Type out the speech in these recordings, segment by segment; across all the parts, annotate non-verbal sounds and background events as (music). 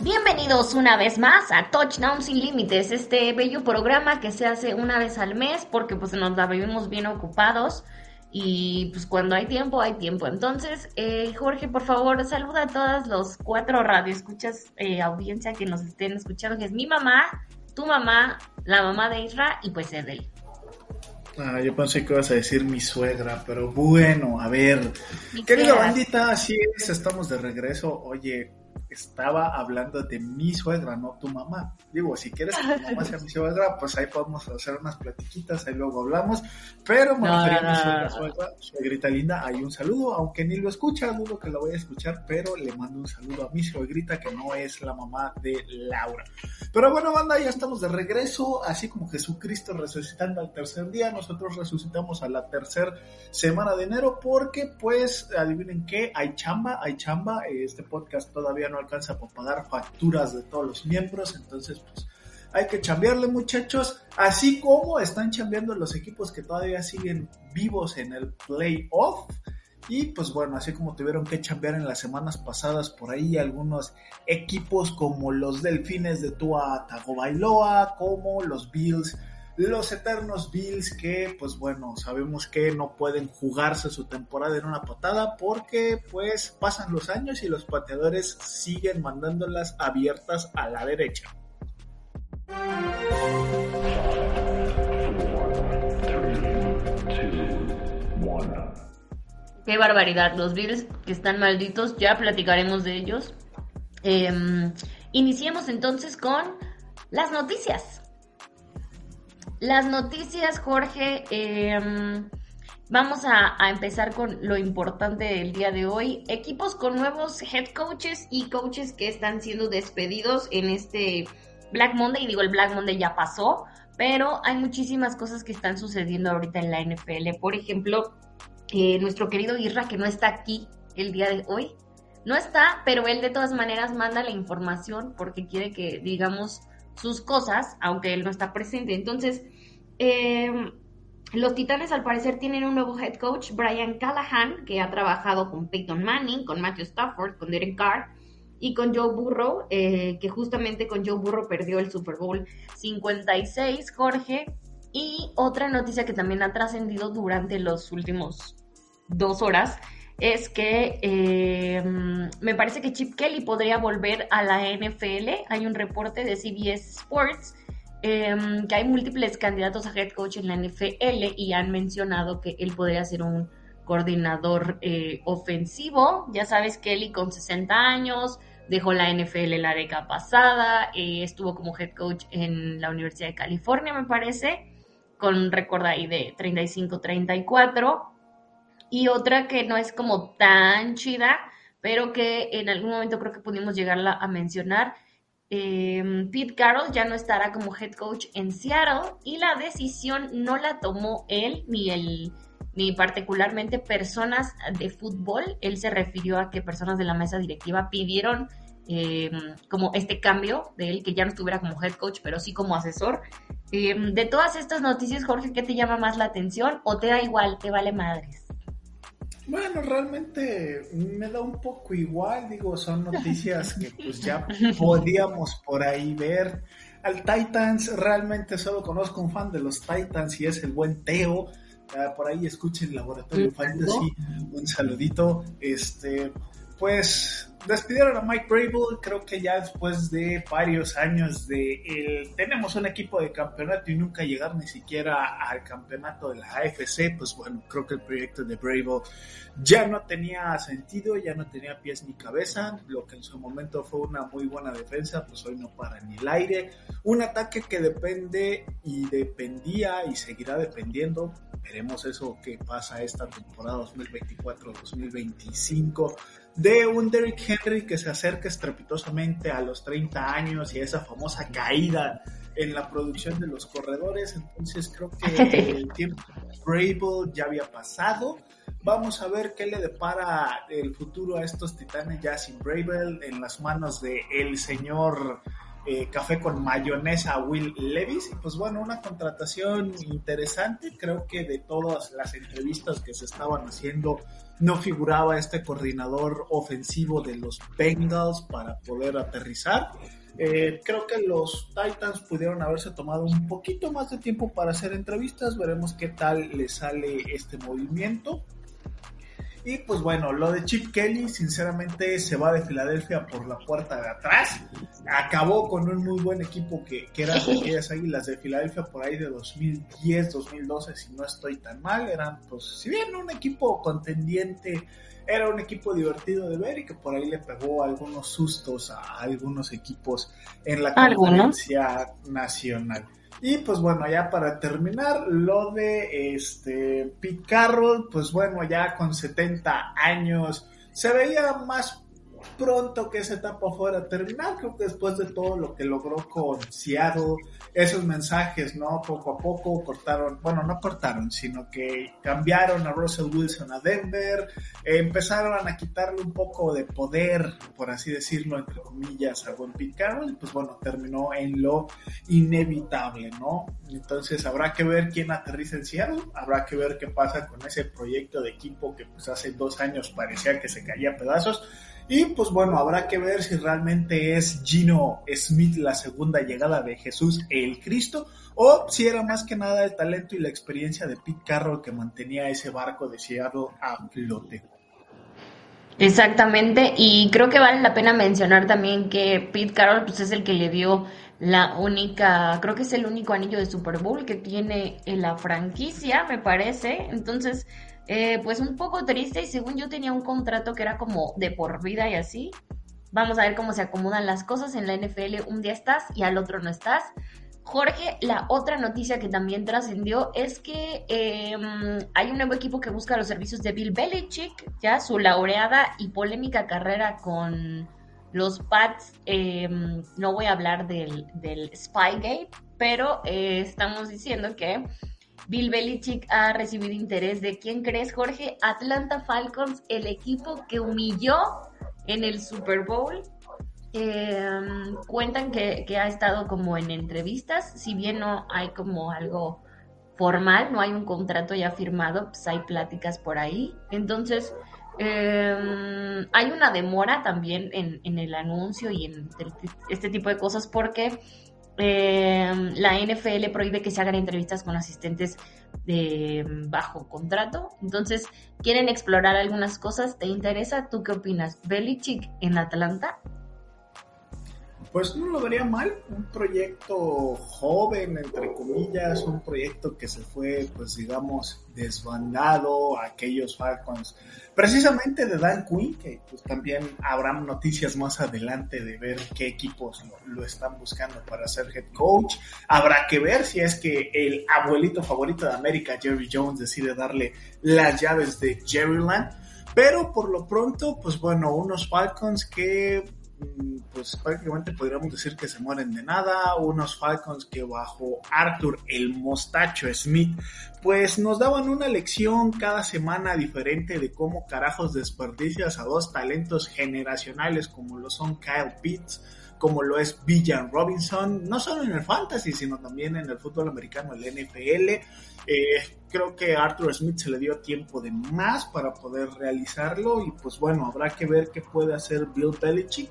Bienvenidos una vez más a Touchdown sin Límites, este bello programa que se hace una vez al mes porque pues nos la vivimos bien ocupados y pues cuando hay tiempo, hay tiempo. Entonces, eh, Jorge, por favor, saluda a todos los cuatro radioescuchas, eh, audiencia que nos estén escuchando, que es mi mamá, tu mamá, la mamá de Isra y pues Edel. Ah, yo pensé que ibas a decir mi suegra, pero bueno, a ver. Querida bandita, así es, estamos de regreso. Oye, estaba hablando de mi suegra, no tu mamá. Digo, si quieres que tu (laughs) mamá sea mi suegra, pues ahí podemos hacer unas platiquitas, ahí luego hablamos. Pero me refería a mi suegra, suegra, suegrita linda, hay un saludo, aunque ni lo escucha, dudo que lo voy a escuchar, pero le mando un saludo a mi suegrita, que no es la mamá de Laura. Pero bueno, banda, ya estamos de regreso, así como Jesucristo resucitando al tercer día, nosotros resucitamos a la tercera semana de enero, porque pues, adivinen qué, hay chamba, hay chamba, este podcast todavía no alcanza para pagar facturas de todos los miembros, entonces pues hay que chambearle muchachos, así como están chambeando los equipos que todavía siguen vivos en el playoff. Y pues bueno, así como tuvieron que chambear en las semanas pasadas por ahí algunos equipos como los Delfines de Tua Tagovailoa, como los Bills los eternos Bills que pues bueno sabemos que no pueden jugarse su temporada en una patada porque pues pasan los años y los pateadores siguen mandándolas abiertas a la derecha. Qué barbaridad, los Bills que están malditos, ya platicaremos de ellos. Em, iniciemos entonces con las noticias. Las noticias, Jorge. Em, vamos a, empezar con lo importante del día de hoy. Equipos con nuevos head coaches y coaches que están siendo despedidos en este Black Monday. Y digo, el Black Monday ya pasó, pero hay muchísimas cosas que están sucediendo ahorita en la NFL. Por ejemplo, eh, nuestro querido Irra, que no está aquí el día de hoy. No está, pero él de todas maneras manda la información porque quiere que digamos sus cosas, aunque él no está presente. Entonces, em, los Titanes al parecer tienen un nuevo head coach, Brian Callahan, que ha trabajado con Peyton Manning, con Matthew Stafford, con Derek Carr y con Joe Burrow, eh, que justamente con Joe Burrow perdió el Super Bowl 56, Jorge. Y otra noticia que también ha trascendido durante los últimos dos horas es que eh, me parece que Chip Kelly podría volver a la NFL. Hay un reporte de CBS Sports eh, que hay múltiples candidatos a head coach en la NFL y han mencionado que él podría ser un coordinador eh, ofensivo. Ya sabes, Kelly con 60 años, dejó la NFL la década pasada, estuvo como head coach en la Universidad de California, me parece, con récord ahí de 35-34 y otra que no es como tan chida, pero que en algún momento creo que pudimos llegarla a mencionar. Eh, Pete Carroll ya no estará como head coach en Seattle y la decisión no la tomó él ni el ni particularmente personas de fútbol. Él se refirió a que personas de la mesa directiva pidieron em, como este cambio de él, que ya no estuviera como head coach, pero sí como asesor. Em, de todas estas noticias, Jorge, ¿qué te llama más la atención o te da igual, te vale madres? Bueno, realmente me da un poco igual, digo, son (laughs) noticias que pues ya (laughs) podíamos por ahí ver. Al Titans realmente solo conozco un fan de los Titans y es el buen Teo. Ah, por ahí escuchen Laboratorio Fantasy, un saludito. Este, pues despidieron a Mike Brable, creo que ya después de varios años de el, tenemos un equipo de campeonato y nunca llegar ni siquiera al campeonato de la AFC, pues bueno, creo que el proyecto de Brable ya no tenía sentido, ya no tenía pies ni cabeza, lo que en su momento fue una muy buena defensa, pues hoy no para ni el aire, un ataque que depende y dependía y seguirá dependiendo, veremos eso que pasa esta temporada 2024-2025 de un Derrick Henry que se acerca estrepitosamente a los 30 años y esa famosa caída en la producción de los corredores. Entonces creo que (laughs) el tiempo Brable ya había pasado. Vamos a ver qué le depara el futuro a estos titanes ya sin Brable en las manos de el señor eh, café con mayonesa Will Levis. Y pues bueno, una contratación interesante. Creo que de todas las entrevistas que se estaban haciendo, no figuraba este coordinador ofensivo de los Bengals para poder aterrizar. Eh, creo que los Titans pudieron haberse tomado un poquito más de tiempo para hacer entrevistas. Veremos qué tal le sale este movimiento. Y pues bueno, lo de Chip Kelly, sinceramente, se va de Filadelfia por la puerta de atrás. Acabó con un muy buen equipo que, que eran aquellas (laughs) águilas de Filadelfia por ahí de 2010, 2012, si no estoy tan mal. Eran, pues, si bien un equipo contendiente, era un equipo divertido de ver y que por ahí le pegó algunos sustos a algunos equipos en la conferencia nacional. Y pues bueno, ya para terminar, lo de este Pete Carroll, pues bueno, ya con 70 años, se veía más pronto que esa etapa fuera a terminar. Creo que después de todo lo que logró con Seattle, esos mensajes, ¿no? Poco a poco cortaron, bueno, no cortaron, sino que cambiaron a Russell Wilson a Denver, empezaron a quitarle un poco de poder, por así decirlo, entre comillas, a buen Carroll, y pues bueno, terminó en lo inevitable, ¿no? Entonces habrá que ver quién aterriza en Seattle, habrá que ver qué pasa con ese proyecto de equipo que pues hace dos años parecía que se caía a pedazos y pues bueno, habrá que ver si realmente es Gino Smith la segunda llegada de Jesús el Cristo o si era más que nada el talento y la experiencia de Pete Carroll que mantenía ese barco de Seattle a flote. Exactamente, y creo que vale la pena mencionar también que Pete Carroll pues, es el que le dio la única, creo que es el único anillo de Super Bowl que tiene en la franquicia, me parece. Entonces, eh, pues un poco triste y según yo tenía un contrato que era como de por vida y así. Vamos a ver cómo se acomodan las cosas en la NFL. Un día estás y al otro no estás. Jorge, la otra noticia que también trascendió es que em, hay un nuevo equipo que busca los servicios de Bill Belichick, ya su laureada y polémica carrera con los Pats. Em, no voy a hablar del, del Spygate, pero eh, estamos diciendo que Bill Belichick ha recibido interés de quién crees, Jorge, Atlanta Falcons, el equipo que humilló en el Super Bowl. Em, cuentan que, ha estado como en entrevistas, si bien no hay como algo formal, no hay un contrato ya firmado, pues hay pláticas por ahí. Entonces, em, hay una demora también en, en, el anuncio y en este tipo de cosas porque eh, la NFL prohíbe que se hagan entrevistas con asistentes de bajo contrato. Entonces, quieren explorar algunas cosas. ¿Te interesa? ¿Tú qué opinas? ¿Belichick en Atlanta? Pues no lo vería mal, un proyecto joven, entre comillas, un proyecto que se fue, pues digamos, desbandado a aquellos Falcons, precisamente de Dan Quinn, que pues también habrá noticias más adelante de ver qué equipos lo, están buscando para ser head coach. Habrá que ver si es que el abuelito favorito de América, Jerry Jones, decide darle las llaves de Jerryland. Pero por lo pronto, pues bueno, unos Falcons que pues prácticamente podríamos decir que se mueren de nada, unos Falcons que bajo Arthur el mostacho Smith, pues nos daban una lección cada semana diferente de cómo carajos desperdicias a dos talentos generacionales como lo son Kyle Pitts, como lo es Villan Robinson, no solo en el fantasy, sino también en el fútbol americano, el NFL. Eh, creo que Arthur Smith se le dio tiempo de más para poder realizarlo y pues bueno, habrá que ver qué puede hacer Bill Belichick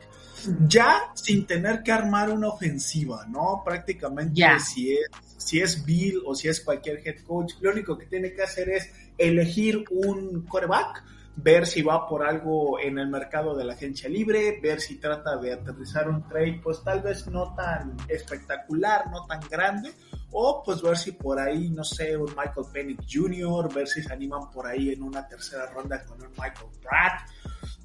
ya sin tener que armar una ofensiva, ¿no? Prácticamente si es si es Bill o si es cualquier head coach, lo único que tiene que hacer es elegir un coreback ver si va por algo en el mercado de la agencia libre, ver si trata de aterrizar un trade, pues tal vez no tan espectacular, no tan grande, o pues ver si por ahí, no sé, un Michael Penix Jr., ver si se animan por ahí en una tercera ronda con un Michael Pratt,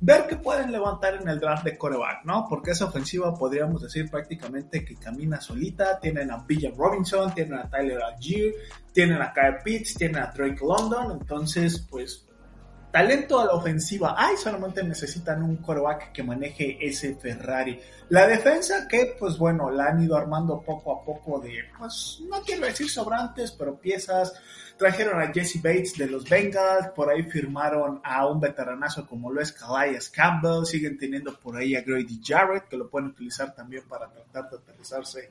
ver qué pueden levantar en el draft de coreback, ¿no? Porque esa ofensiva podríamos decir prácticamente que camina solita, tienen a Villa Robinson, tienen a Tyler Algier, tienen a Kyle Pitts, tienen a Drake London, entonces pues talento a la ofensiva. Ay, solamente necesitan un coreback que maneje ese Ferrari. La defensa que, pues bueno, la han ido armando poco a poco de, pues no quiero decir sobrantes, pero piezas. Trajeron a Jesse Bates de los Bengals, por ahí firmaron a un veteranazo como lo es Calais Campbell, siguen teniendo por ahí a Grady Jarrett, que lo pueden utilizar también para tratar de aterrizarse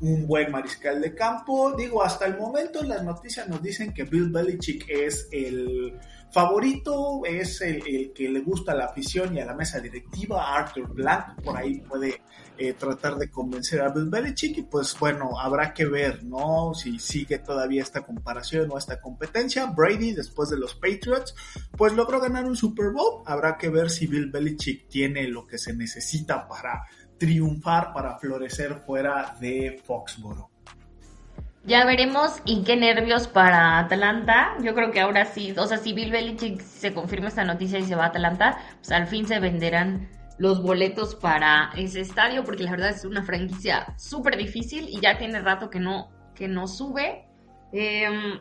un buen mariscal de campo. Digo, hasta el momento las noticias nos dicen que Bill Belichick es el favorito, es el, que le gusta a la afición y a la mesa directiva. Arthur Blank por ahí puede eh, tratar de convencer a Bill Belichick y pues bueno, habrá que ver, ¿no? Si sigue todavía esta comparación o esta competencia. Brady, después de los Patriots, pues logró ganar un Super Bowl. Habrá que ver si Bill Belichick tiene lo que se necesita para triunfar, para florecer fuera de Foxborough. Ya veremos y qué nervios para Atlanta. Yo creo que ahora sí, o sea, si Bill Belichick se confirma esta noticia y se va a Atlanta, pues al fin se venderán los boletos para ese estadio, porque la verdad es una franquicia súper difícil y ya tiene rato que no, que no sube. Em,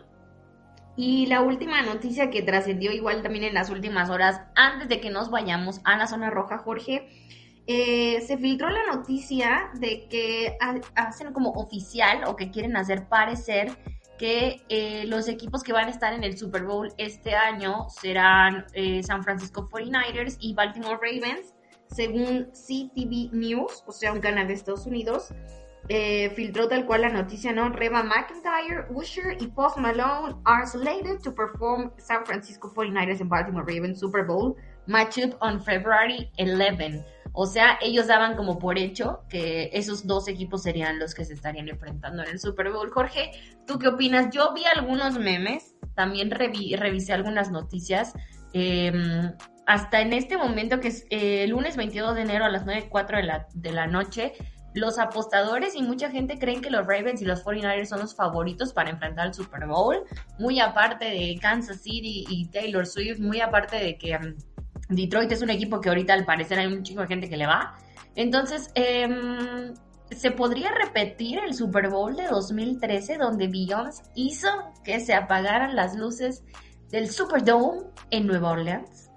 y la última noticia que trascendió igual también en las últimas horas, antes de que nos vayamos a la zona roja, Jorge, eh, se filtró la noticia de que hacen como oficial o que quieren hacer parecer que eh, los equipos que van a estar en el Super Bowl este año serán eh, San Francisco 49ers y Baltimore Ravens, según CTV News, o sea, un canal de Estados Unidos. filtró tal cual la noticia, ¿no? Reba McIntyre, Usher y Post Malone are slated to perform San Francisco 49ers and Baltimore Ravens Super Bowl matchup on February 11. O sea, ellos daban como por hecho que esos dos equipos serían los que se estarían enfrentando en el Super Bowl. Jorge, ¿tú qué opinas? Yo vi algunos memes, también revisé algunas noticias. Em, hasta en este momento, que es eh, el lunes 22 de enero a las 9.04 de la, de la noche, los apostadores y mucha gente creen que los Ravens y los 49ers son los favoritos para enfrentar al Super Bowl. Muy aparte de Kansas City y Taylor Swift, muy aparte de que... Detroit es un equipo que ahorita al parecer hay un chico de gente que le va. Entonces, em, ¿se podría repetir el Super Bowl de 2013 donde Beyoncé hizo que se apagaran las luces del Superdome en Nueva Orleans?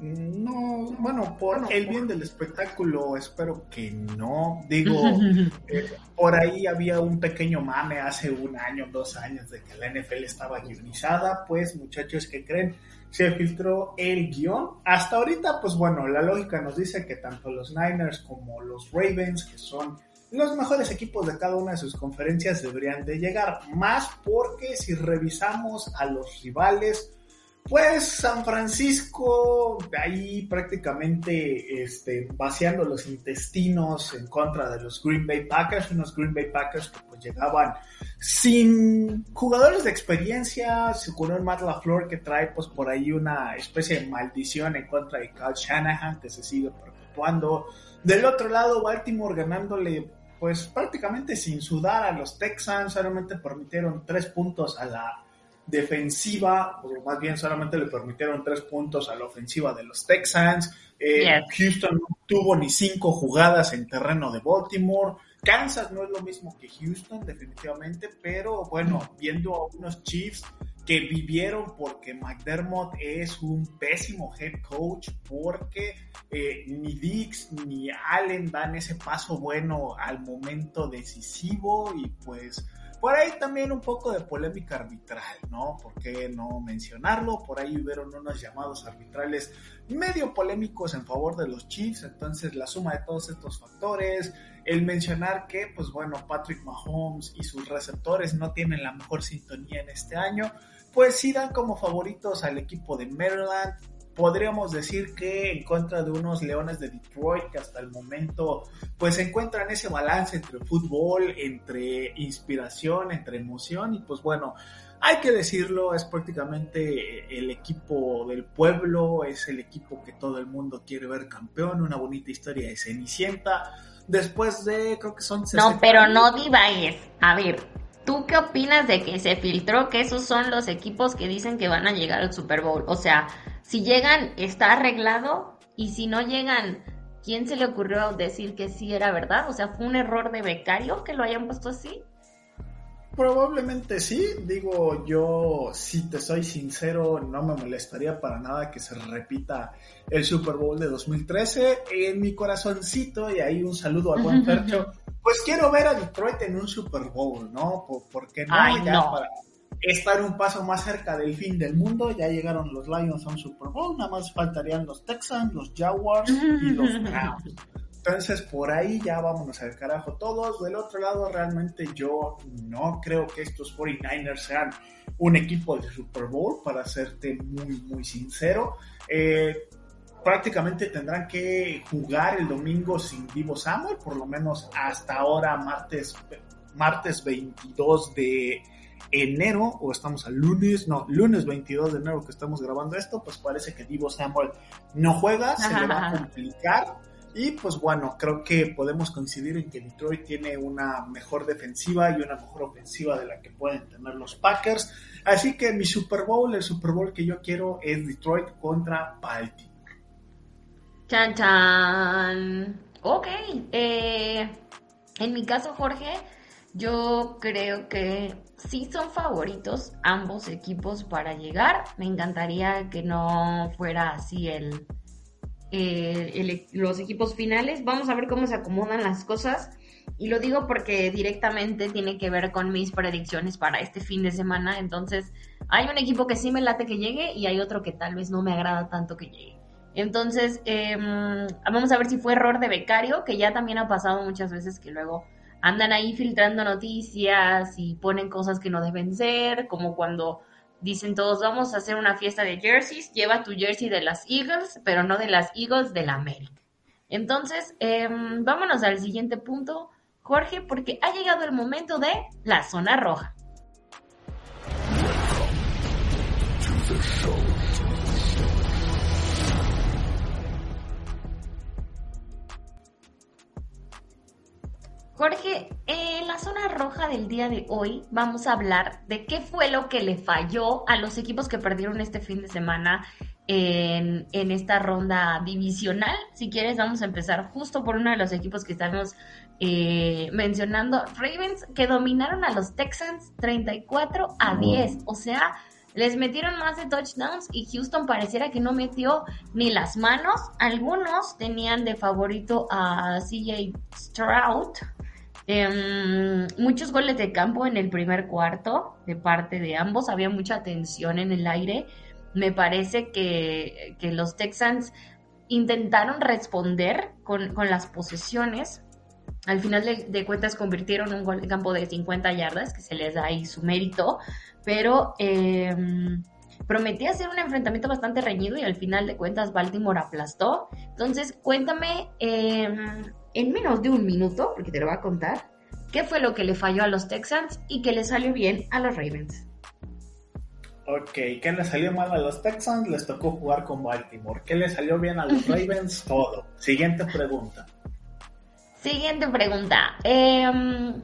No, bueno, por el bien del espectáculo, espero que no. Digo, (laughs) eh, por ahí había un pequeño mame hace un año, dos años de que la NFL estaba guionizada. Pues, muchachos, que creen? Se filtró el guion. Hasta ahorita, pues bueno, la lógica nos dice que tanto los Niners como los Ravens, que son los mejores equipos de cada una de sus conferencias, deberían de llegar. Más porque si revisamos a los rivales, pues San Francisco, ahí prácticamente este, vaciando los intestinos en contra de los Green Bay Packers, unos Green Bay Packers que pues llegaban sin jugadores de experiencia, se un Matt LaFleur que trae pues por ahí una especie de maldición en contra de Kyle Shanahan que se sigue preocupando. Del otro lado, Baltimore ganándole pues prácticamente sin sudar a los Texans, solamente permitieron tres puntos a la defensiva, o más bien solamente le permitieron tres puntos a la ofensiva de los Texans. Eh, Houston no tuvo ni cinco jugadas en terreno de Baltimore. Kansas no es lo mismo que Houston, definitivamente, pero bueno, viendo a unos Chiefs que vivieron porque McDermott es un pésimo head coach, porque eh, ni Dix ni Allen dan ese paso bueno al momento decisivo y pues por ahí también un poco de polémica arbitral, ¿no? ¿Por qué no mencionarlo? Por ahí hubieron unos llamados arbitrales medio polémicos en favor de los Chiefs, entonces la suma de todos estos factores, el mencionar que, pues bueno, Patrick Mahomes y sus receptores no tienen la mejor sintonía en este año, pues sí dan como favoritos al equipo de Maryland, podríamos decir que en contra de unos Leones de Detroit que hasta el momento pues encuentran ese balance entre fútbol, entre inspiración, entre emoción y pues bueno, hay que decirlo, es prácticamente el equipo del pueblo, es el equipo que todo el mundo quiere ver campeón, una bonita historia de Cenicienta. Después de, creo que son... No, pero no divagues. A ver, ¿tú qué opinas de que se filtró que esos son los equipos que dicen que van a llegar al Super Bowl? O sea, si llegan, está arreglado. Y si no llegan, ¿quién se le ocurrió decir que sí era verdad? O sea, ¿fue un error de becario que lo hayan puesto así? Probablemente sí, digo yo, si te soy sincero, no me molestaría para nada que se repita el Super Bowl de 2013 en mi corazoncito y ahí un saludo a Juan (laughs) Fercho. Pues quiero ver a Detroit en un Super Bowl, ¿no? Porque no, ya para estar un paso más cerca del fin del mundo, ya llegaron los Lions a un Super Bowl, nada más faltarían los Texans, los Jaguars y (laughs) los Browns. Entonces, por ahí ya vámonos al carajo todos. Del otro lado, realmente yo no creo que estos 49ers sean un equipo de Super Bowl, para serte muy, muy sincero. Eh, prácticamente tendrán que jugar el domingo sin Divo Samuel, por lo menos hasta ahora, martes, martes 22 de enero, o estamos al lunes, no, lunes 22 de enero que estamos grabando esto, pues parece que Divo Samuel no juega, se le va a complicar y pues bueno, creo que podemos coincidir en que Detroit tiene una mejor defensiva y una mejor ofensiva de la que pueden tener los Packers. Así que mi Super Bowl, el Super Bowl que yo quiero es Detroit contra Baltimore. Chan chan. Ok. Eh, en mi caso, Jorge, yo creo que sí son favoritos ambos equipos para llegar. Me encantaría que no fuera así el eh, los equipos finales. Vamos a ver cómo se acomodan las cosas. Y lo digo porque directamente tiene que ver con mis predicciones para este fin de semana. Entonces, hay un equipo que sí me late que llegue y hay otro que tal vez no me agrada tanto que llegue. Entonces, em, vamos a ver si fue error de becario, que ya también ha pasado muchas veces que luego andan ahí filtrando noticias y ponen cosas que no deben ser, como cuando dicen todos, vamos a hacer una fiesta de jerseys, lleva tu jersey de las Eagles, pero no de las Eagles de la América. Entonces, em, vámonos al siguiente punto, Jorge, porque ha llegado el momento de la zona roja. Jorge, en la zona roja del día de hoy vamos a hablar de qué fue lo que le falló a los equipos que perdieron este fin de semana en, esta ronda divisional. Si quieres, vamos a empezar justo por uno de los equipos que estamos eh, mencionando. Ravens, que dominaron a los Texans 34 a 10. O sea, les metieron más de touchdowns y Houston pareciera que no metió ni las manos. Algunos tenían de favorito a CJ Stroud Em, muchos goles de campo en el primer cuarto de parte de ambos. Había mucha tensión en el aire. Me parece que, los Texans intentaron responder con, las posesiones. Al final de, cuentas convirtieron un gol de campo de 50 yardas, que se les da ahí su mérito, pero em, prometía ser un enfrentamiento bastante reñido y al final de cuentas Baltimore aplastó. Entonces, cuéntame, em, en menos de un minuto, porque te lo voy a contar, qué fue lo que le falló a los Texans y qué le salió bien a los Ravens. Ok, ¿qué le salió mal a los Texans? Les tocó jugar con Baltimore. ¿Qué le salió bien a los (laughs) Ravens? Todo. Siguiente pregunta. Siguiente pregunta. Em,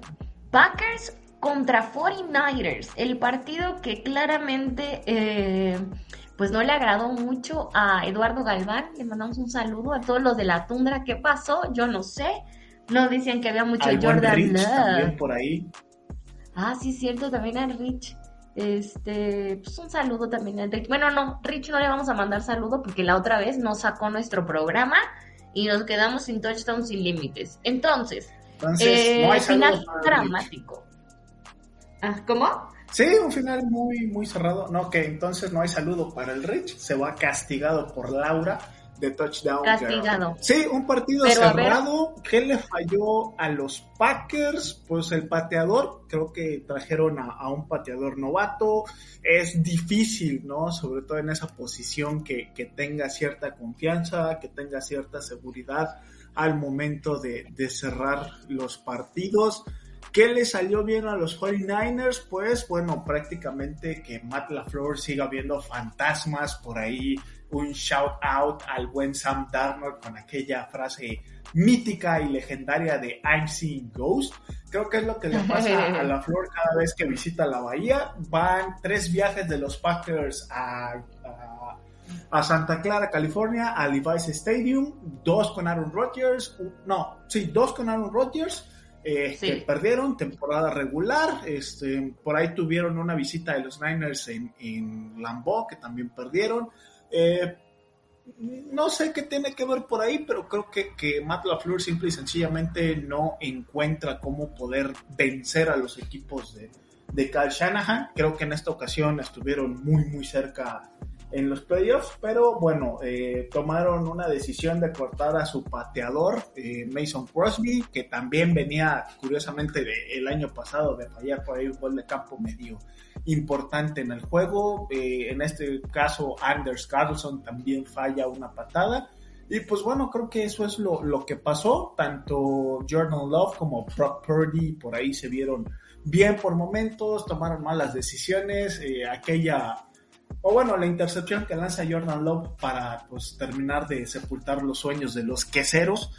Packers contra 49ers. El partido que claramente eh, pues no le agradó mucho a Eduardo Galván. Le mandamos un saludo a todos los de la tundra. ¿Qué pasó? Yo no sé. No decían que había mucho Jordan Rich también por ahí. Ah, sí, cierto, también a Rich. Este, pues un saludo también a Rich. Bueno, no, Rich no le vamos a mandar saludo porque la otra vez nos sacó nuestro programa y nos quedamos sin touchdown sin límites. Entonces, eh, final dramático. Ah, ¿Cómo? Sí, un final muy, muy cerrado. No, que entonces no hay saludo para el Rich. Se va castigado por Laura de touchdown. Castigado. Sí, un partido cerrado. ¿Qué le falló a los Packers? Pues el pateador, creo que trajeron a, un pateador novato. Es difícil, ¿no? Sobre todo en esa posición que, que tenga cierta confianza, que tenga cierta seguridad al momento de, de cerrar los partidos. ¿Qué le salió bien a los 49ers? Pues bueno, prácticamente que Matt LaFleur siga viendo fantasmas por ahí. Un shout out al buen Sam Darnold con aquella frase mítica y legendaria de I'm seeing ghosts. Creo que es lo que le pasa (laughs) a LaFleur cada vez que visita la bahía. Van tres viajes de los Packers a, a Santa Clara, California, a Levi's Stadium, dos con Aaron Rodgers, no, sí, dos con Aaron Rodgers que perdieron temporada regular. Este, por ahí tuvieron una visita de los Niners en, en Lambeau, que también perdieron. Eh, no sé qué tiene que ver por ahí, pero creo que, que Matt LaFleur simple y sencillamente no encuentra cómo poder vencer a los equipos de, de Kyle Shanahan. Creo que en esta ocasión estuvieron muy, muy cerca en los playoffs, pero bueno, eh, tomaron una decisión de cortar a su pateador, eh, Mason Crosby, que también venía curiosamente el año pasado de fallar por ahí un gol de campo medio importante en el juego. Eh, en este caso, Anders Carlson también falla una patada. Y pues bueno, creo que eso es lo, lo que pasó. Tanto Jordan Love como Brock Purdy por ahí se vieron bien por momentos, tomaron malas decisiones. aquella o bueno, la intercepción que lanza Jordan Love para pues terminar de sepultar los sueños de los queseros.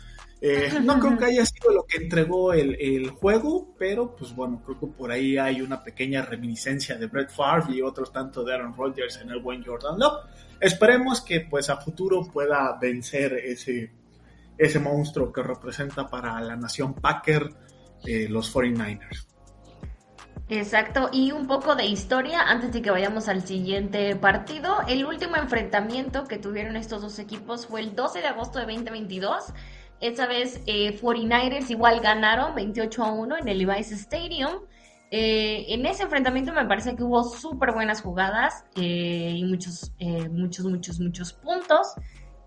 Eh, no creo que haya sido lo que entregó el, juego, pero pues bueno, creo que por ahí hay una pequeña reminiscencia de Brett Favre y otros tanto de Aaron Rodgers en el buen Jordan Love. Esperemos que pues a futuro pueda vencer ese, ese monstruo que representa para la nación Packer eh, los 49ers. Exacto, y un poco de historia antes de que vayamos al siguiente partido. El último enfrentamiento que tuvieron estos dos equipos fue el 12 de agosto de 2022. Esta vez eh, 49ers igual ganaron 28 a 1 en el Levi's Stadium. Eh, en ese enfrentamiento me parece que hubo súper buenas jugadas eh, y muchos, eh, muchos, muchos, muchos puntos.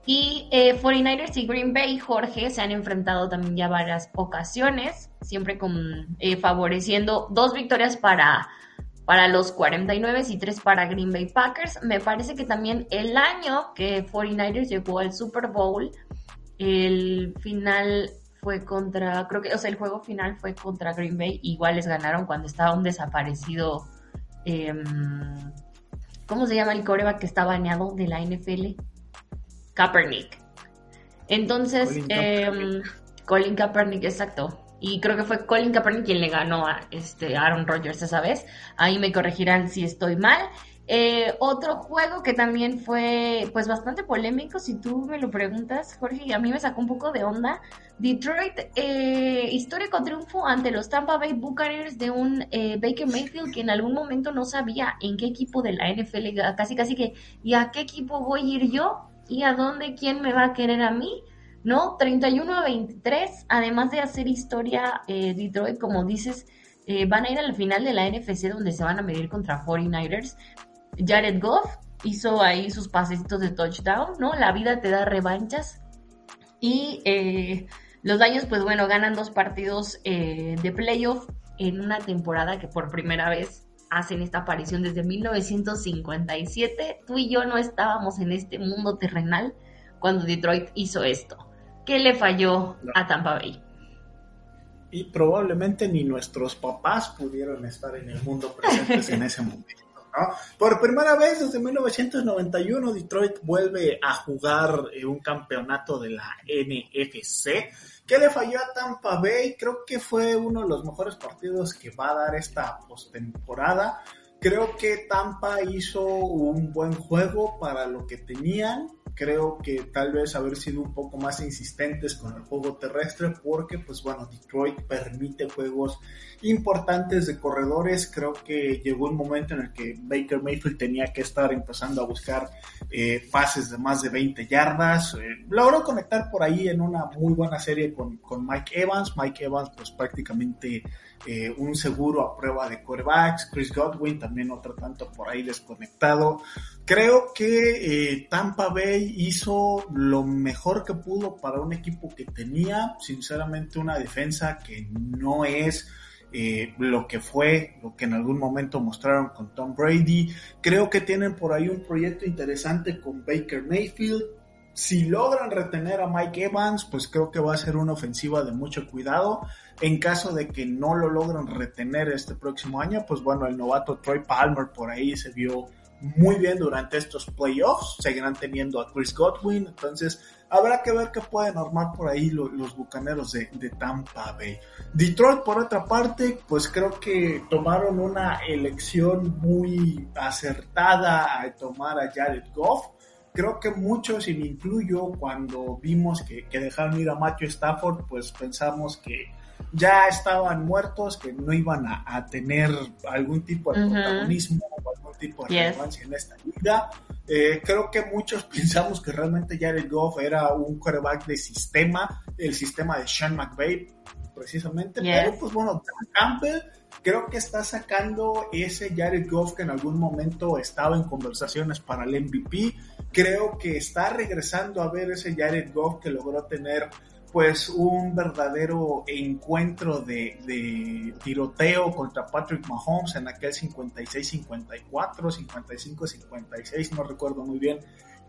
Y 49ers y Green Bay, Jorge, se han enfrentado también ya varias ocasiones, siempre eh, favoreciendo dos victorias para, para los 49 y tres para Green Bay Packers. Me parece que también el año que 49ers llegó al Super Bowl, el final fue contra, creo que, o sea, el juego final fue contra Green Bay, igual les ganaron cuando estaba un desaparecido, em, ¿cómo se llama el coreback que está baneado de la NFL? Kaepernick. Entonces, Colin, Colin Kaepernick, exacto. Y creo que fue Colin Kaepernick quien le ganó a este Aaron Rodgers esa vez. Ahí me corregirán si estoy mal. Eh, otro juego que también fue pues bastante polémico, si tú me lo preguntas, Jorge, y a mí me sacó un poco de onda. Detroit, eh, histórico triunfo ante los Tampa Bay Buccaneers de un eh, Baker Mayfield que en algún momento no sabía en qué equipo de la NFL, casi casi que, ¿y a qué equipo voy a ir yo? ¿Y a dónde quién me va a querer a mí? ¿No? 31 a 23, además de hacer historia, eh, Detroit, como dices, eh, van a ir al final de la NFC donde se van a medir contra 49ers. Jared Goff hizo ahí sus pasecitos de touchdown, ¿no? La vida te da revanchas. Y eh, los Daños, pues bueno, ganan dos partidos de playoff en una temporada que por primera vez hacen esta aparición desde 1957. Tú y yo no estábamos en este mundo terrenal cuando Detroit hizo esto. ¿Qué le falló a Tampa Bay? Y probablemente ni nuestros papás pudieron estar en el mundo presentes en ese momento. Por primera vez desde 1991 Detroit vuelve a jugar un campeonato de la NFC ¿Qué le falló a Tampa Bay? Creo que fue uno de los mejores partidos que va a dar esta postemporada. Creo que Tampa hizo un buen juego para lo que tenían creo que tal vez haber sido un poco más insistentes con el juego terrestre porque pues bueno Detroit permite juegos importantes de corredores. Creo que llegó un momento en el que Baker Mayfield tenía que estar empezando a buscar eh, pases de más de 20 yardas. Eh, logró conectar por ahí en una muy buena serie con, con Mike Evans. Mike Evans pues prácticamente eh, un seguro a prueba de quarterbacks, Chris Godwin también otro tanto por ahí desconectado. Creo que eh, Tampa Bay hizo lo mejor que pudo para un equipo que tenía, sinceramente, una defensa que no es eh, lo que fue, lo que en algún momento mostraron con Tom Brady. Creo que tienen por ahí un proyecto interesante con Baker Mayfield. Si logran retener a Mike Evans, pues creo que va a ser una ofensiva de mucho cuidado. En caso de que no lo logren retener este próximo año, pues bueno, el novato Troy Palmer por ahí se vio muy bien durante estos playoffs. Seguirán teniendo a Chris Godwin. Entonces, habrá que ver qué pueden armar por ahí los, bucaneros de, de, Tampa Bay. Detroit, por otra parte, pues creo que tomaron una elección muy acertada al tomar a Jared Goff creo que muchos, y me incluyo, cuando vimos que, que dejaron ir a Matthew Stafford, pues pensamos que ya estaban muertos, que no iban a, tener algún tipo de protagonismo o algún tipo de relevancia en esta liga. Eh, creo que muchos (laughs) pensamos que realmente Jared Goff era un quarterback de sistema, el sistema de Sean McVay, precisamente, pero pues bueno, Campbell creo que está sacando ese Jared Goff que en algún momento estaba en conversaciones para el MVP. Creo que está regresando a ver ese Jared Goff que logró tener pues un verdadero encuentro de, tiroteo contra Patrick Mahomes en aquel 56-54, 55-56, no recuerdo muy bien,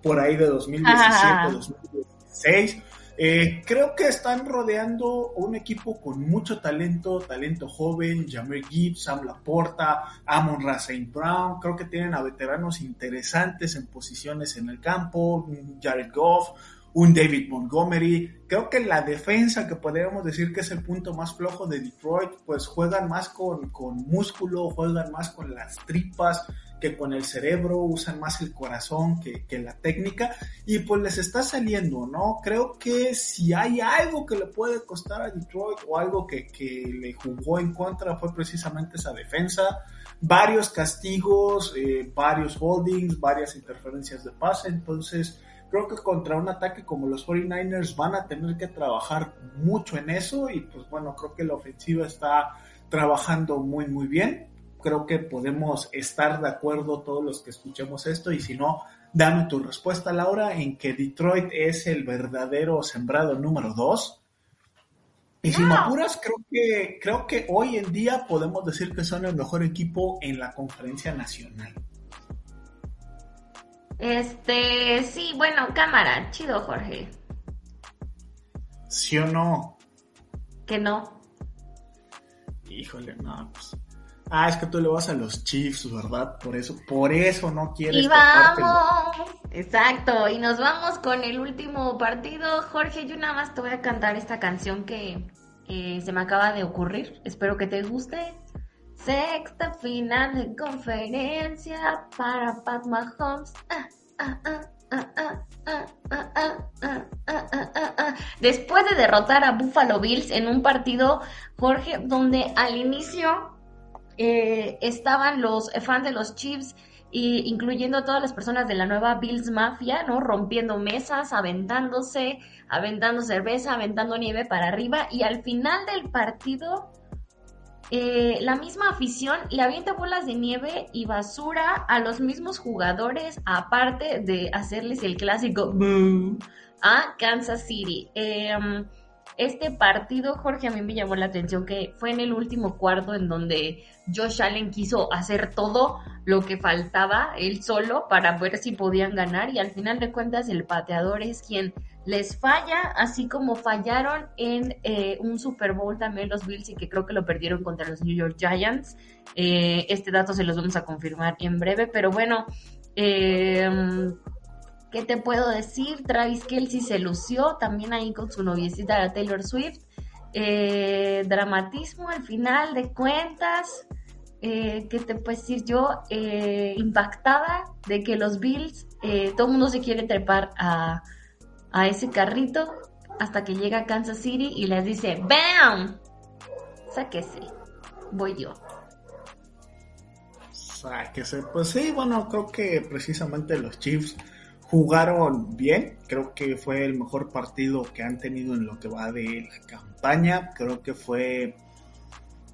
por ahí de 2017-2016. (laughs) Eh, creo que están rodeando un equipo con mucho talento, talento joven, Jamir Gibbs, Sam Laporta, Amon Rasain Brown, creo que tienen a veteranos interesantes en posiciones en el campo, Jared Goff, un David Montgomery. Creo que la defensa, que podríamos decir que es el punto más flojo de Detroit, pues juegan más con, con músculo, juegan más con las tripas que con el cerebro, usan más el corazón que, que, la técnica y pues les está saliendo, ¿no? Creo que si hay algo que le puede costar a Detroit o algo que, que le jugó en contra fue precisamente esa defensa, varios castigos, eh, varios holdings, varias interferencias de pase, entonces creo que contra un ataque como los 49ers van a tener que trabajar mucho en eso y pues bueno, creo que la ofensiva está trabajando muy muy bien. Creo que podemos estar de acuerdo todos los que escuchemos esto y si no, dame tu respuesta Laura en que Detroit es el verdadero sembrado número 2. Y si me apuras, creo que, creo que hoy en día podemos decir que son el mejor equipo en la conferencia nacional. Este, sí, bueno, cámara, chido, Jorge. ¿Sí o no? Que no. Híjole, no, pues. Ah, es que tú le vas a los Chiefs, ¿verdad? Por eso, por eso no quieres. Y vamos, exacto, y nos vamos con el último partido. Jorge, yo nada más te voy a cantar esta canción que se me acaba de ocurrir. Espero que te guste. Sexta final de conferencia para Pat Mahomes. Después de derrotar a Buffalo Bills en un partido, Jorge, donde al inicio estaban los fans de los Chiefs, incluyendo a todas las personas de la nueva Bills Mafia, ¿no? Rompiendo mesas, aventándose, aventando cerveza, aventando nieve para arriba, y al final del partido eh, la misma afición le avienta bolas de nieve y basura a los mismos jugadores, aparte de hacerles el clásico a Kansas City. Em, este partido, Jorge, a mí me llamó la atención que fue en el último cuarto en donde Josh Allen quiso hacer todo lo que faltaba él solo para ver si podían ganar y al final de cuentas el pateador es quien les falla, así como fallaron en eh, un Super Bowl también los Bills y que creo que lo perdieron contra los New York Giants. Eh, este dato se los vamos a confirmar en breve, pero bueno, em, ¿qué te puedo decir? Travis Kelsey se lució también ahí con su noviecita Taylor Swift. Eh, dramatismo al final de cuentas. ¿Qué te puedo decir yo? impactada de que los Bills, todo el mundo se quiere trepar a a ese carrito hasta que llega a Kansas City y les dice, ¡Bam! Sáquese, voy yo. Sáquese, pues sí, bueno, creo que precisamente los Chiefs jugaron bien, creo que fue el mejor partido que han tenido en lo que va de la campaña, creo que fue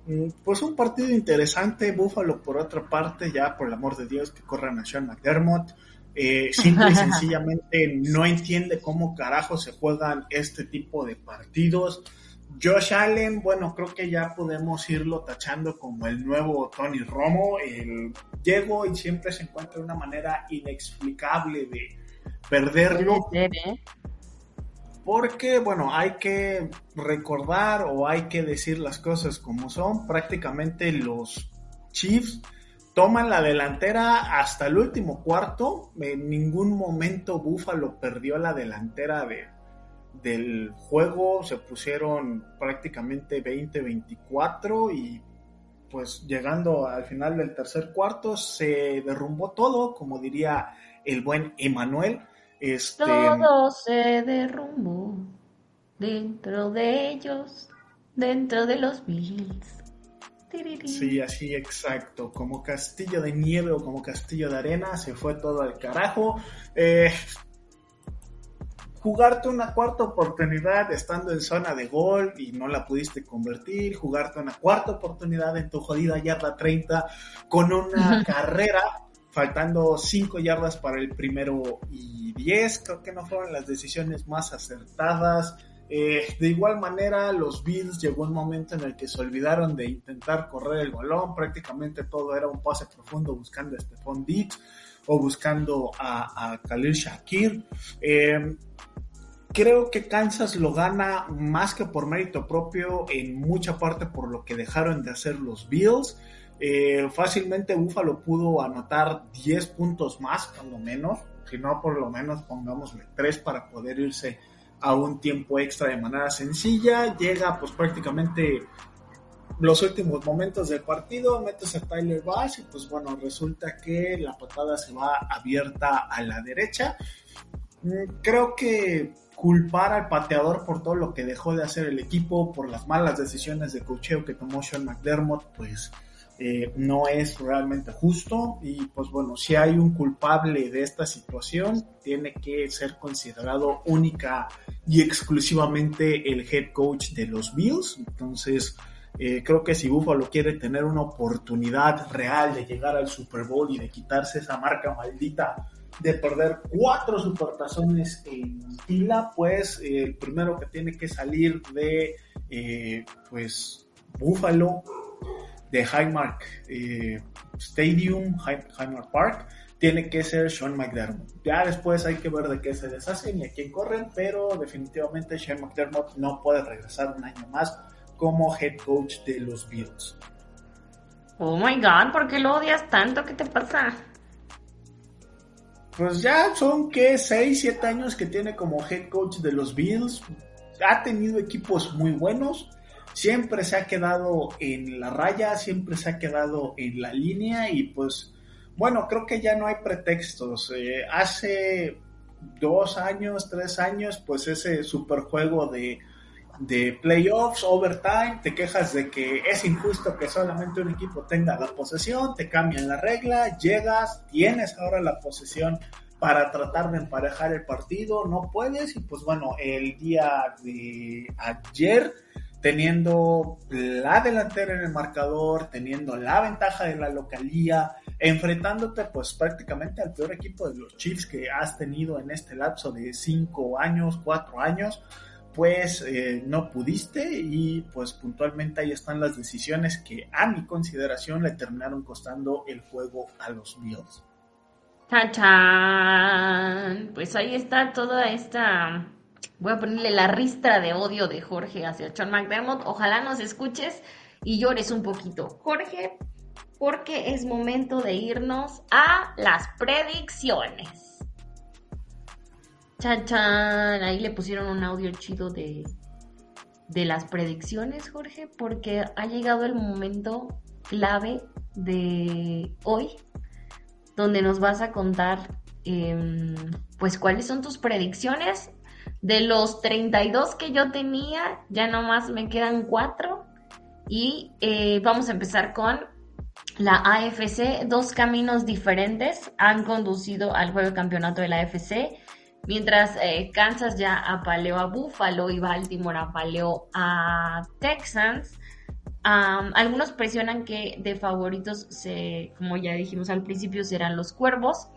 mm, pues un partido interesante, Buffalo por otra parte, ya por el amor de Dios que corran a Sean McDermott, eh, simple y (laughs) sencillamente no entiende cómo carajo se juegan este tipo de partidos. Josh Allen, bueno, creo que ya podemos irlo tachando como el nuevo Tony Romo. El, llego y siempre se encuentra una manera inexplicable de perderlo. ¿eh? Porque, bueno, hay que recordar o hay que decir las cosas como son. Prácticamente los Chiefs toman la delantera hasta el último cuarto. En ningún momento Buffalo perdió la delantera de, del juego. Se pusieron prácticamente 20-24 y pues llegando al final del tercer cuarto se derrumbó todo, como diría el buen Emanuel. Este... Todo se derrumbó dentro de ellos. dentro de los Bills. Sí, así exacto. Como castillo de nieve o como castillo de arena, se fue todo al carajo. Eh, jugarte una cuarta oportunidad estando en zona de gol y no la pudiste convertir, jugarte una cuarta oportunidad en tu jodida yarda 30 con una (laughs) carrera faltando 5 yardas para el primero y 10, creo que no fueron las decisiones más acertadas. Eh, de igual manera, los Bills llegó un momento en el que se olvidaron de intentar correr el balón, prácticamente todo era un pase profundo buscando a Stephon Diggs o buscando a, Khalil Shakir. Eh, creo que Kansas lo gana más que por mérito propio, en mucha parte por lo que dejaron de hacer los Bills. Eh, fácilmente Buffalo pudo anotar 10 puntos más, cuando menos, si no por lo menos pongámosle 3 para poder irse a un tiempo extra de manera sencilla. Llega pues prácticamente los últimos momentos del partido, metes a Tyler Bass y pues bueno, resulta que la patada se va abierta a la derecha. Mm, creo que culpar al pateador por todo lo que dejó de hacer el equipo, por las malas decisiones de cocheo que tomó Sean McDermott, pues eh, no es realmente justo y pues bueno, si hay un culpable de esta situación, tiene que ser considerado única y exclusivamente el head coach de los Bills. Entonces, eh, creo que si Buffalo quiere tener una oportunidad real de llegar al Super Bowl y de quitarse esa marca maldita de perder cuatro supertazones en fila, pues eh, el primero que tiene que salir de pues Buffalo, de Highmark eh, Stadium, Highmark Park, tiene que ser Sean McDermott. Ya después hay que ver de qué se deshacen y a quién corren, pero definitivamente Sean McDermott no puede regresar un año más como head coach de los Bills. Oh my god, ¿por qué lo odias tanto? ¿Qué te pasa? pues ya son que 6, 7 años que tiene como head coach de los Bills. Ha tenido equipos muy buenos. Siempre se ha quedado en la raya, siempre se ha quedado en la línea y pues bueno, creo que ya no hay pretextos. Eh, hace dos años, tres años, pues ese super juego de de playoffs, overtime, te quejas de que es injusto que solamente un equipo tenga la posesión, te cambian la regla, llegas, tienes ahora la posesión para tratar de emparejar el partido, no puedes y pues bueno, el día de ayer teniendo la delantera en el marcador, teniendo la ventaja de la localía, enfrentándote pues prácticamente al peor equipo de los Chiefs que has tenido en este lapso de cinco años, cuatro años, pues eh, no pudiste y pues puntualmente ahí están las decisiones que a mi consideración le terminaron costando el juego a los Bills. ¡Tachán! Pues ahí está toda esta... Voy a ponerle la ristra de odio de Jorge hacia Sean McDermott. Ojalá nos escuches y llores un poquito. Jorge, porque es momento de irnos a las predicciones. Chan, chan. Ahí le pusieron un audio chido de, de las predicciones, Jorge, porque ha llegado el momento clave de hoy, donde nos vas a contar, em, pues, cuáles son tus predicciones. De los 32 que yo tenía, ya nomás me quedan 4. Y eh, vamos a empezar con la AFC. Dos caminos diferentes han conducido al juego de campeonato de la AFC. Mientras eh, Kansas ya apaleó a Buffalo y Baltimore apaleó a Texans, algunos presionan que de favoritos, se, como ya dijimos al principio, serán los cuervos.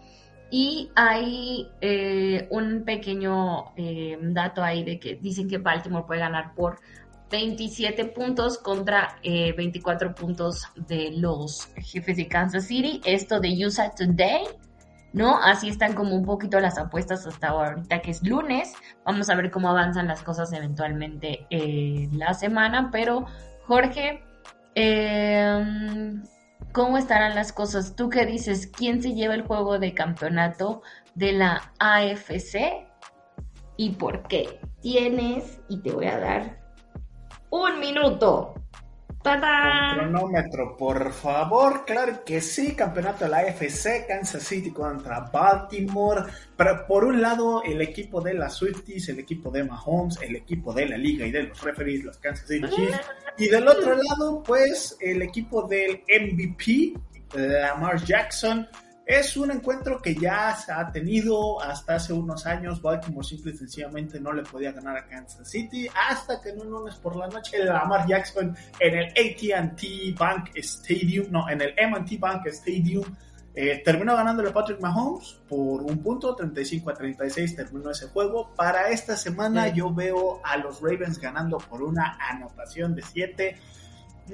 Y hay eh, un pequeño eh, dato ahí de que dicen que Baltimore puede ganar por 27 puntos contra 24 puntos de los jefes de Kansas City. Esto de USA Today ¿no? Así están como un poquito las apuestas hasta ahorita que es lunes. Vamos a ver cómo avanzan las cosas eventualmente eh, la semana, pero Jorge, em, ¿cómo estarán las cosas? ¿Tú qué dices? ¿Quién se lleva el juego de campeonato de la AFC? ¿Y por qué? Tienes, y te voy a dar un minuto. Con cronómetro, por favor. Claro que sí, campeonato de la AFC, Kansas City contra Baltimore. Pero por un lado, el equipo de las Swifties, el equipo de Mahomes, el equipo de la liga y de los referees, los Kansas City Chiefs. Y del otro lado, pues, el equipo del MVP, Lamar Jackson es un encuentro que ya se ha tenido hasta hace unos años. Baltimore simple y sencillamente no le podía ganar a Kansas City hasta que en un lunes por la noche Lamar Jackson en el AT&T Bank Stadium, no, en el M&T Bank Stadium eh, terminó ganándole Patrick Mahomes por un punto, 35 a 36 terminó ese juego. Para esta semana yo veo a los Ravens ganando por una anotación de 7.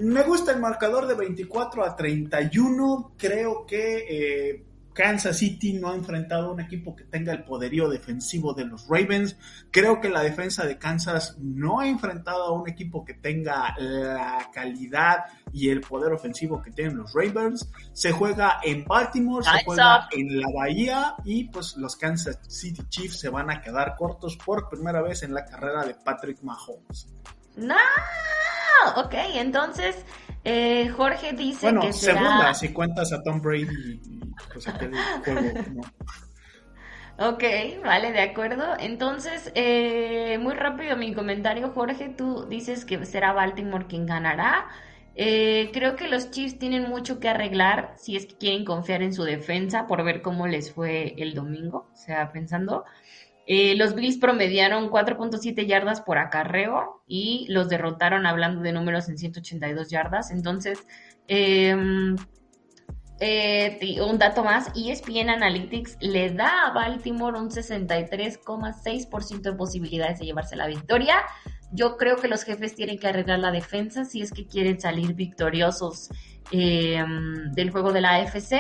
Me gusta el marcador de 24 a 31. Creo que eh, Kansas City no ha enfrentado a un equipo que tenga el poderío defensivo de los Ravens. Creo que la defensa de Kansas no ha enfrentado a un equipo que tenga la calidad y el poder ofensivo que tienen los Ravens. Se juega en Baltimore, se juega en la Bahía y pues los Kansas City Chiefs se van a quedar cortos por primera vez en la carrera de Patrick Mahomes. No, ok, entonces eh, Jorge dice bueno, que será... segunda, si cuentas a Tom Brady pues aquel juego, ¿no? Ok, vale, de acuerdo. Entonces, eh, muy rápido mi comentario, Jorge. Tú dices que será Baltimore quien ganará. Eh, creo que los Chiefs tienen mucho que arreglar si es que quieren confiar en su defensa por ver cómo les fue el domingo. O sea, pensando, eh, los Bills promediaron 4.7 yardas por acarreo y los derrotaron hablando de números en 182 yardas. Entonces, eh, eh, un dato más, ESPN Analytics le da a Baltimore un 63,6% de posibilidades de llevarse la victoria. Yo creo que los jefes tienen que arreglar la defensa si es que quieren salir victoriosos del juego de la AFC.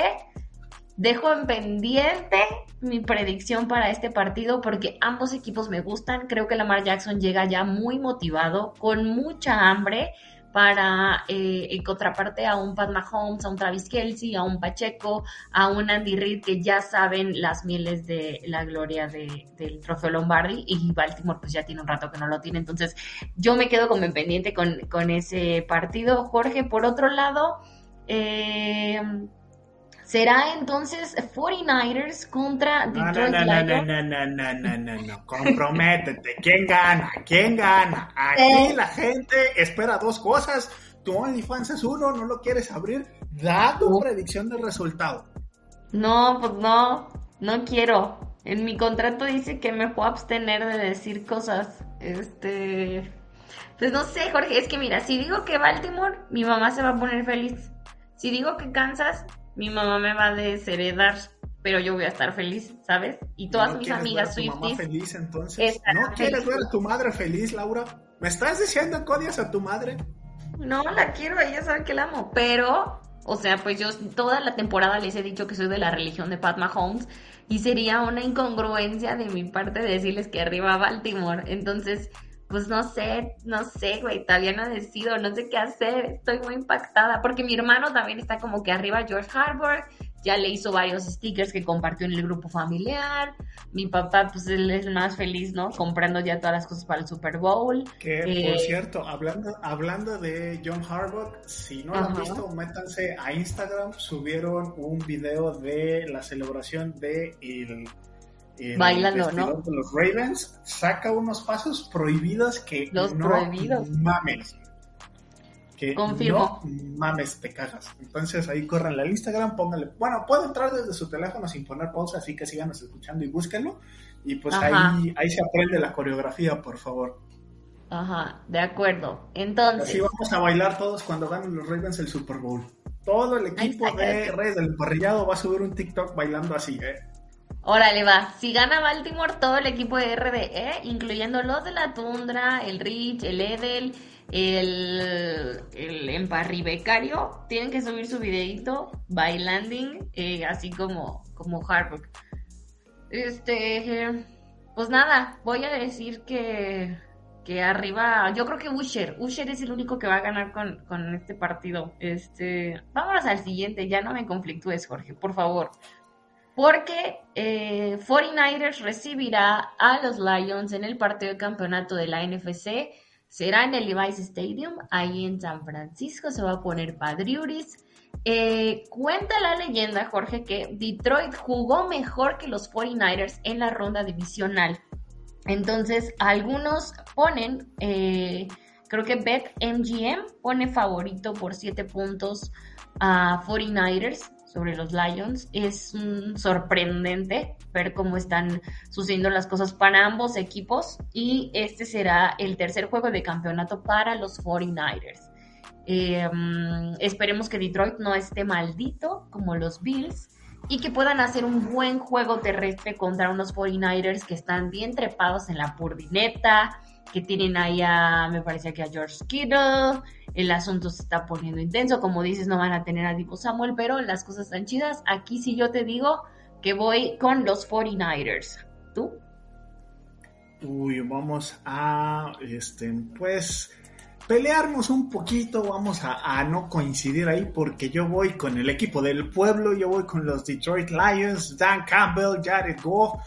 Dejo en pendiente mi predicción para este partido porque ambos equipos me gustan. Creo que Lamar Jackson llega ya muy motivado, con mucha hambre para, eh, en contraparte, a un Pat Mahomes, a un Travis Kelsey, a un Pacheco, a un Andy Reid que ya saben las mieles de la gloria de, del trofeo Lombardi y Baltimore pues ya tiene un rato que no lo tiene. Entonces yo me quedo como en pendiente con, con ese partido. Jorge, por otro lado, eh, Será entonces 49ers contra Detroit no, no, no, No, no, no, no, no, no, no, comprométete. ¿Quién gana? ¿Quién gana? Aquí eh. la gente espera dos cosas. Tu OnlyFans es uno, no lo quieres abrir. Da tu predicción del resultado. No, pues no, no quiero. En mi contrato dice que me puedo abstener de decir cosas. Este. Pues no sé, Jorge, es que mira, si digo que Baltimore, mi mamá se va a poner feliz. Si digo que Kansas, mi mamá me va a desheredar, pero yo voy a estar feliz, ¿sabes? Y todas mis amigas ver a tu mamá feliz entonces? ¿No quieres ver a tu madre feliz, Laura? ¿Me estás diciendo que odias a tu madre? No, la quiero, ella sabe que la amo, pero, o sea, pues yo toda la temporada les he dicho que soy de la religión de Pat Mahomes y sería una incongruencia de mi parte decirles que arriba Baltimore. Entonces, pues no sé, no sé, güey, todavía no decido, no sé qué hacer, estoy muy impactada, porque mi hermano también está como que arriba George Harbour, ya le hizo varios stickers que compartió en el grupo familiar, mi papá pues él es más feliz, ¿no? Comprando ya todas las cosas para el Super Bowl. Que por eh, cierto, hablando, hablando de John Harbaugh, si no lo han visto, métanse a Instagram, subieron un video de la celebración de el bailando, ¿no? De los Ravens saca unos pasos prohibidos que los no prohibidos. mames. Que Confirmo. no mames, te cagas. Entonces ahí corran al Instagram, pónganle. Bueno, puede entrar desde su teléfono sin poner pausa, así que síganos escuchando y búsquenlo. Y pues ahí, ahí se aprende la coreografía, por favor. Ajá, de acuerdo. Entonces. Así vamos a bailar todos cuando ganen los Ravens el Super Bowl. Todo el equipo de Reyes del Parrillado va a subir un TikTok bailando así, ¿eh? Órale, va. Si gana Baltimore, todo el equipo de RDE, incluyendo los de la Tundra, el Rich, el Edel, el, el tienen que subir su videito bailanding, eh, así como, como. Este, pues nada, voy a decir que, que arriba, yo creo que Usher, Usher es el único que va a ganar con, con este partido. Este, vámonos al siguiente, ya no me conflictúes, Jorge, por favor porque eh, 49ers recibirá a los Lions en el partido de campeonato de la NFC. será en el Levi's Stadium, ahí en San Francisco, se va a poner Padriuris. Eh, cuenta la leyenda, Jorge, que Detroit jugó mejor que los 49ers en la ronda divisional. Entonces, algunos ponen, eh, creo que Bet MGM pone favorito por 7 puntos a 49ers sobre los Lions. Es sorprendente ver cómo están sucediendo las cosas para ambos equipos y este será el tercer juego de campeonato para los 49ers. Em, esperemos que Detroit no esté maldito como los Bills y que puedan hacer un buen juego terrestre contra unos 49ers que están bien trepados en la purdineta, que tienen ahí a, me parece que a George Kittle, el asunto se está poniendo intenso, como dices, no van a tener a Divo Samuel, pero las cosas están chidas. Aquí sí yo te digo que voy con los 49ers. ¿Tú? Uy, vamos a, este, pues, pelearnos un poquito, vamos a, no coincidir ahí porque yo voy con el equipo del pueblo, yo voy con los Detroit Lions, Dan Campbell, Jared Goff,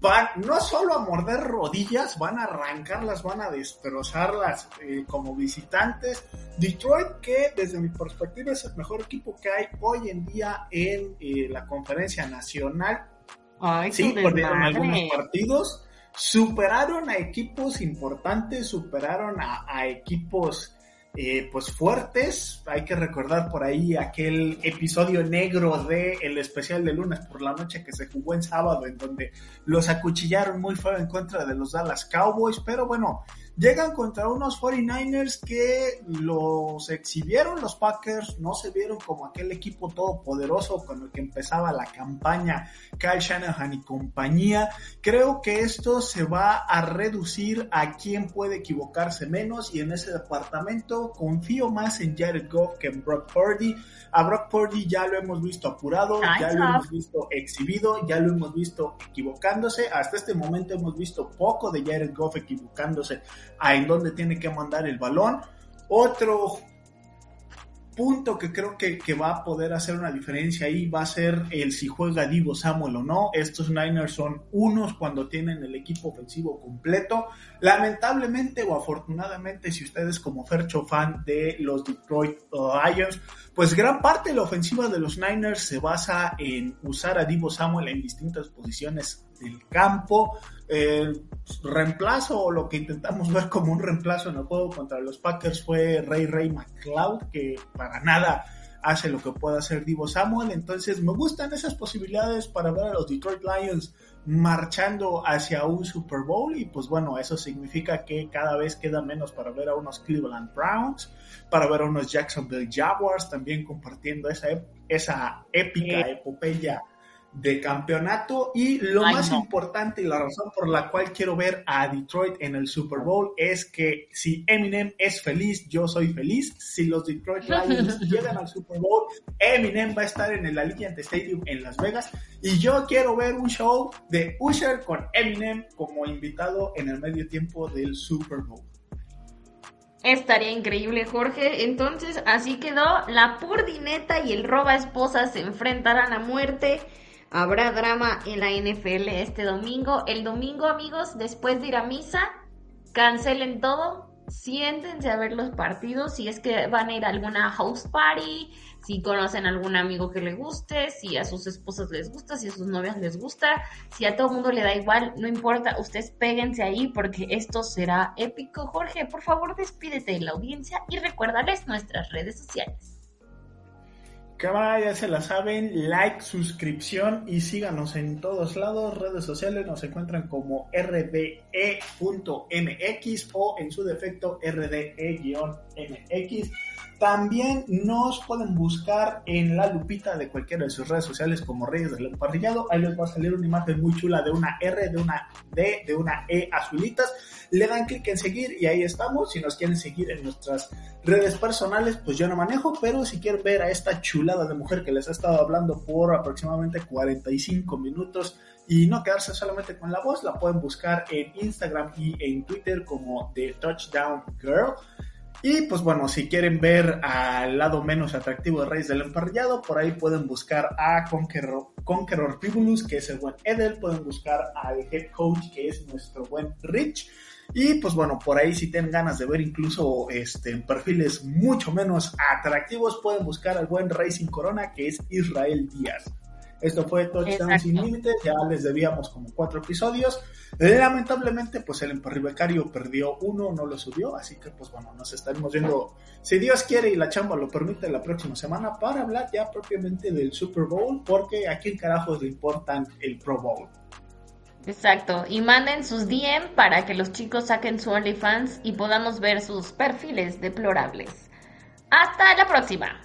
van no solo a morder rodillas, van a arrancarlas, van a destrozarlas eh, como visitantes. Detroit que desde mi perspectiva es el mejor equipo que hay hoy en día en eh, la conferencia nacional. Ay, sí, perdieron algunos partidos superaron a equipos importantes, superaron a, equipos eh, pues fuertes. Hay que recordar por ahí aquel episodio negro de el especial de lunes por la noche que se jugó en sábado, en donde los acuchillaron muy feo en contra de los Dallas Cowboys. Pero bueno, Llegan contra unos 49ers que los exhibieron los Packers, no se vieron como aquel equipo todopoderoso con el que empezaba la campaña Kyle Shanahan y compañía. Creo que esto se va a reducir a quien puede equivocarse menos y en ese departamento confío más en Jared Goff que en Brock Purdy. A Brock Purdy ya lo hemos visto apurado, ya lo hemos visto exhibido, ya lo hemos visto equivocándose. Hasta este momento hemos visto poco de Jared Goff equivocándose en dónde tiene que mandar el balón. Otro punto que creo que, que, va a poder hacer una diferencia ahí va a ser el si juega Divo Samuel o no. Estos Niners son unos cuando tienen el equipo ofensivo completo. Lamentablemente o afortunadamente, si ustedes como Fercho fan de los Detroit Lions, pues gran parte de la ofensiva de los Niners se basa en usar a Divo Samuel en distintas posiciones del campo. El reemplazo o lo que intentamos (laughs) ver como un reemplazo en el juego contra los Packers fue Ray Ray McLeod, que para nada hace lo que puede hacer Divo Samuel. Entonces me gustan esas posibilidades para ver a los Detroit Lions marchando hacia un Super Bowl y pues bueno, eso significa que cada vez queda menos para ver a unos Cleveland Browns, para ver a unos Jacksonville Jaguars también compartiendo esa, esa épica epopeya de campeonato y lo más importante y la razón por la cual quiero ver a Detroit en el Super Bowl es que si Eminem es feliz, yo soy feliz. Si los Detroit (laughs) Lions llegan al Super Bowl, Eminem va a estar en el Allegiant Stadium en Las Vegas y yo quiero ver un show de Usher con Eminem como invitado en el medio tiempo del Super Bowl. Estaría increíble, Jorge. Entonces, así quedó. La purdineta y el roba esposa se enfrentarán a muerte. Habrá drama en la NFL este domingo. El domingo, amigos, después de ir a misa, cancelen todo, siéntense a ver los partidos. Si es que van a ir a alguna house party, si conocen a algún amigo que le guste, si a sus esposas les gusta, si a sus novias les gusta, si a todo mundo le da igual, no importa, ustedes péguense ahí porque esto será épico. Jorge, por favor, despídete de la audiencia y recuérdales nuestras redes sociales. Cámara, ya se la saben, like, suscripción y síganos en todos lados, redes sociales, nos encuentran como rde.mx o en su defecto rde-mx. También nos pueden buscar en la lupita de cualquiera de sus redes sociales como Reyes del Emparrillado. Ahí les va a salir una imagen muy chula de una R, de una D, de una E azulitas. Le dan clic en seguir y ahí estamos. Si nos quieren seguir en nuestras redes personales, pues yo no manejo, pero si quieren ver a esta chulada de mujer que les ha estado hablando por aproximadamente 45 minutos y no quedarse solamente con la voz, la pueden buscar en Instagram y en Twitter como The Touchdown Girl. Y pues bueno, si quieren ver al lado menos atractivo de Reyes del Emparrillado, por ahí pueden buscar a Conqueror, Conqueror Pibulus, que es el buen Edel, pueden buscar al head coach, que es nuestro buen Rich. Y pues bueno, por ahí si tienen ganas de ver incluso este, perfiles mucho menos atractivos, pueden buscar al buen Racing Corona, que es Israel Díaz. Esto fue Touchdown sin límites, ya les debíamos como cuatro episodios. Lamentablemente, pues el emparribecario perdió uno, no lo subió, así que pues bueno, nos estaremos viendo, si Dios quiere y la chamba lo permite, la próxima semana para hablar ya propiamente del Super Bowl, porque a quién carajos le importan el Pro Bowl. Exacto, y manden sus DM para que los chicos saquen su OnlyFans y podamos ver sus perfiles deplorables. Hasta la próxima.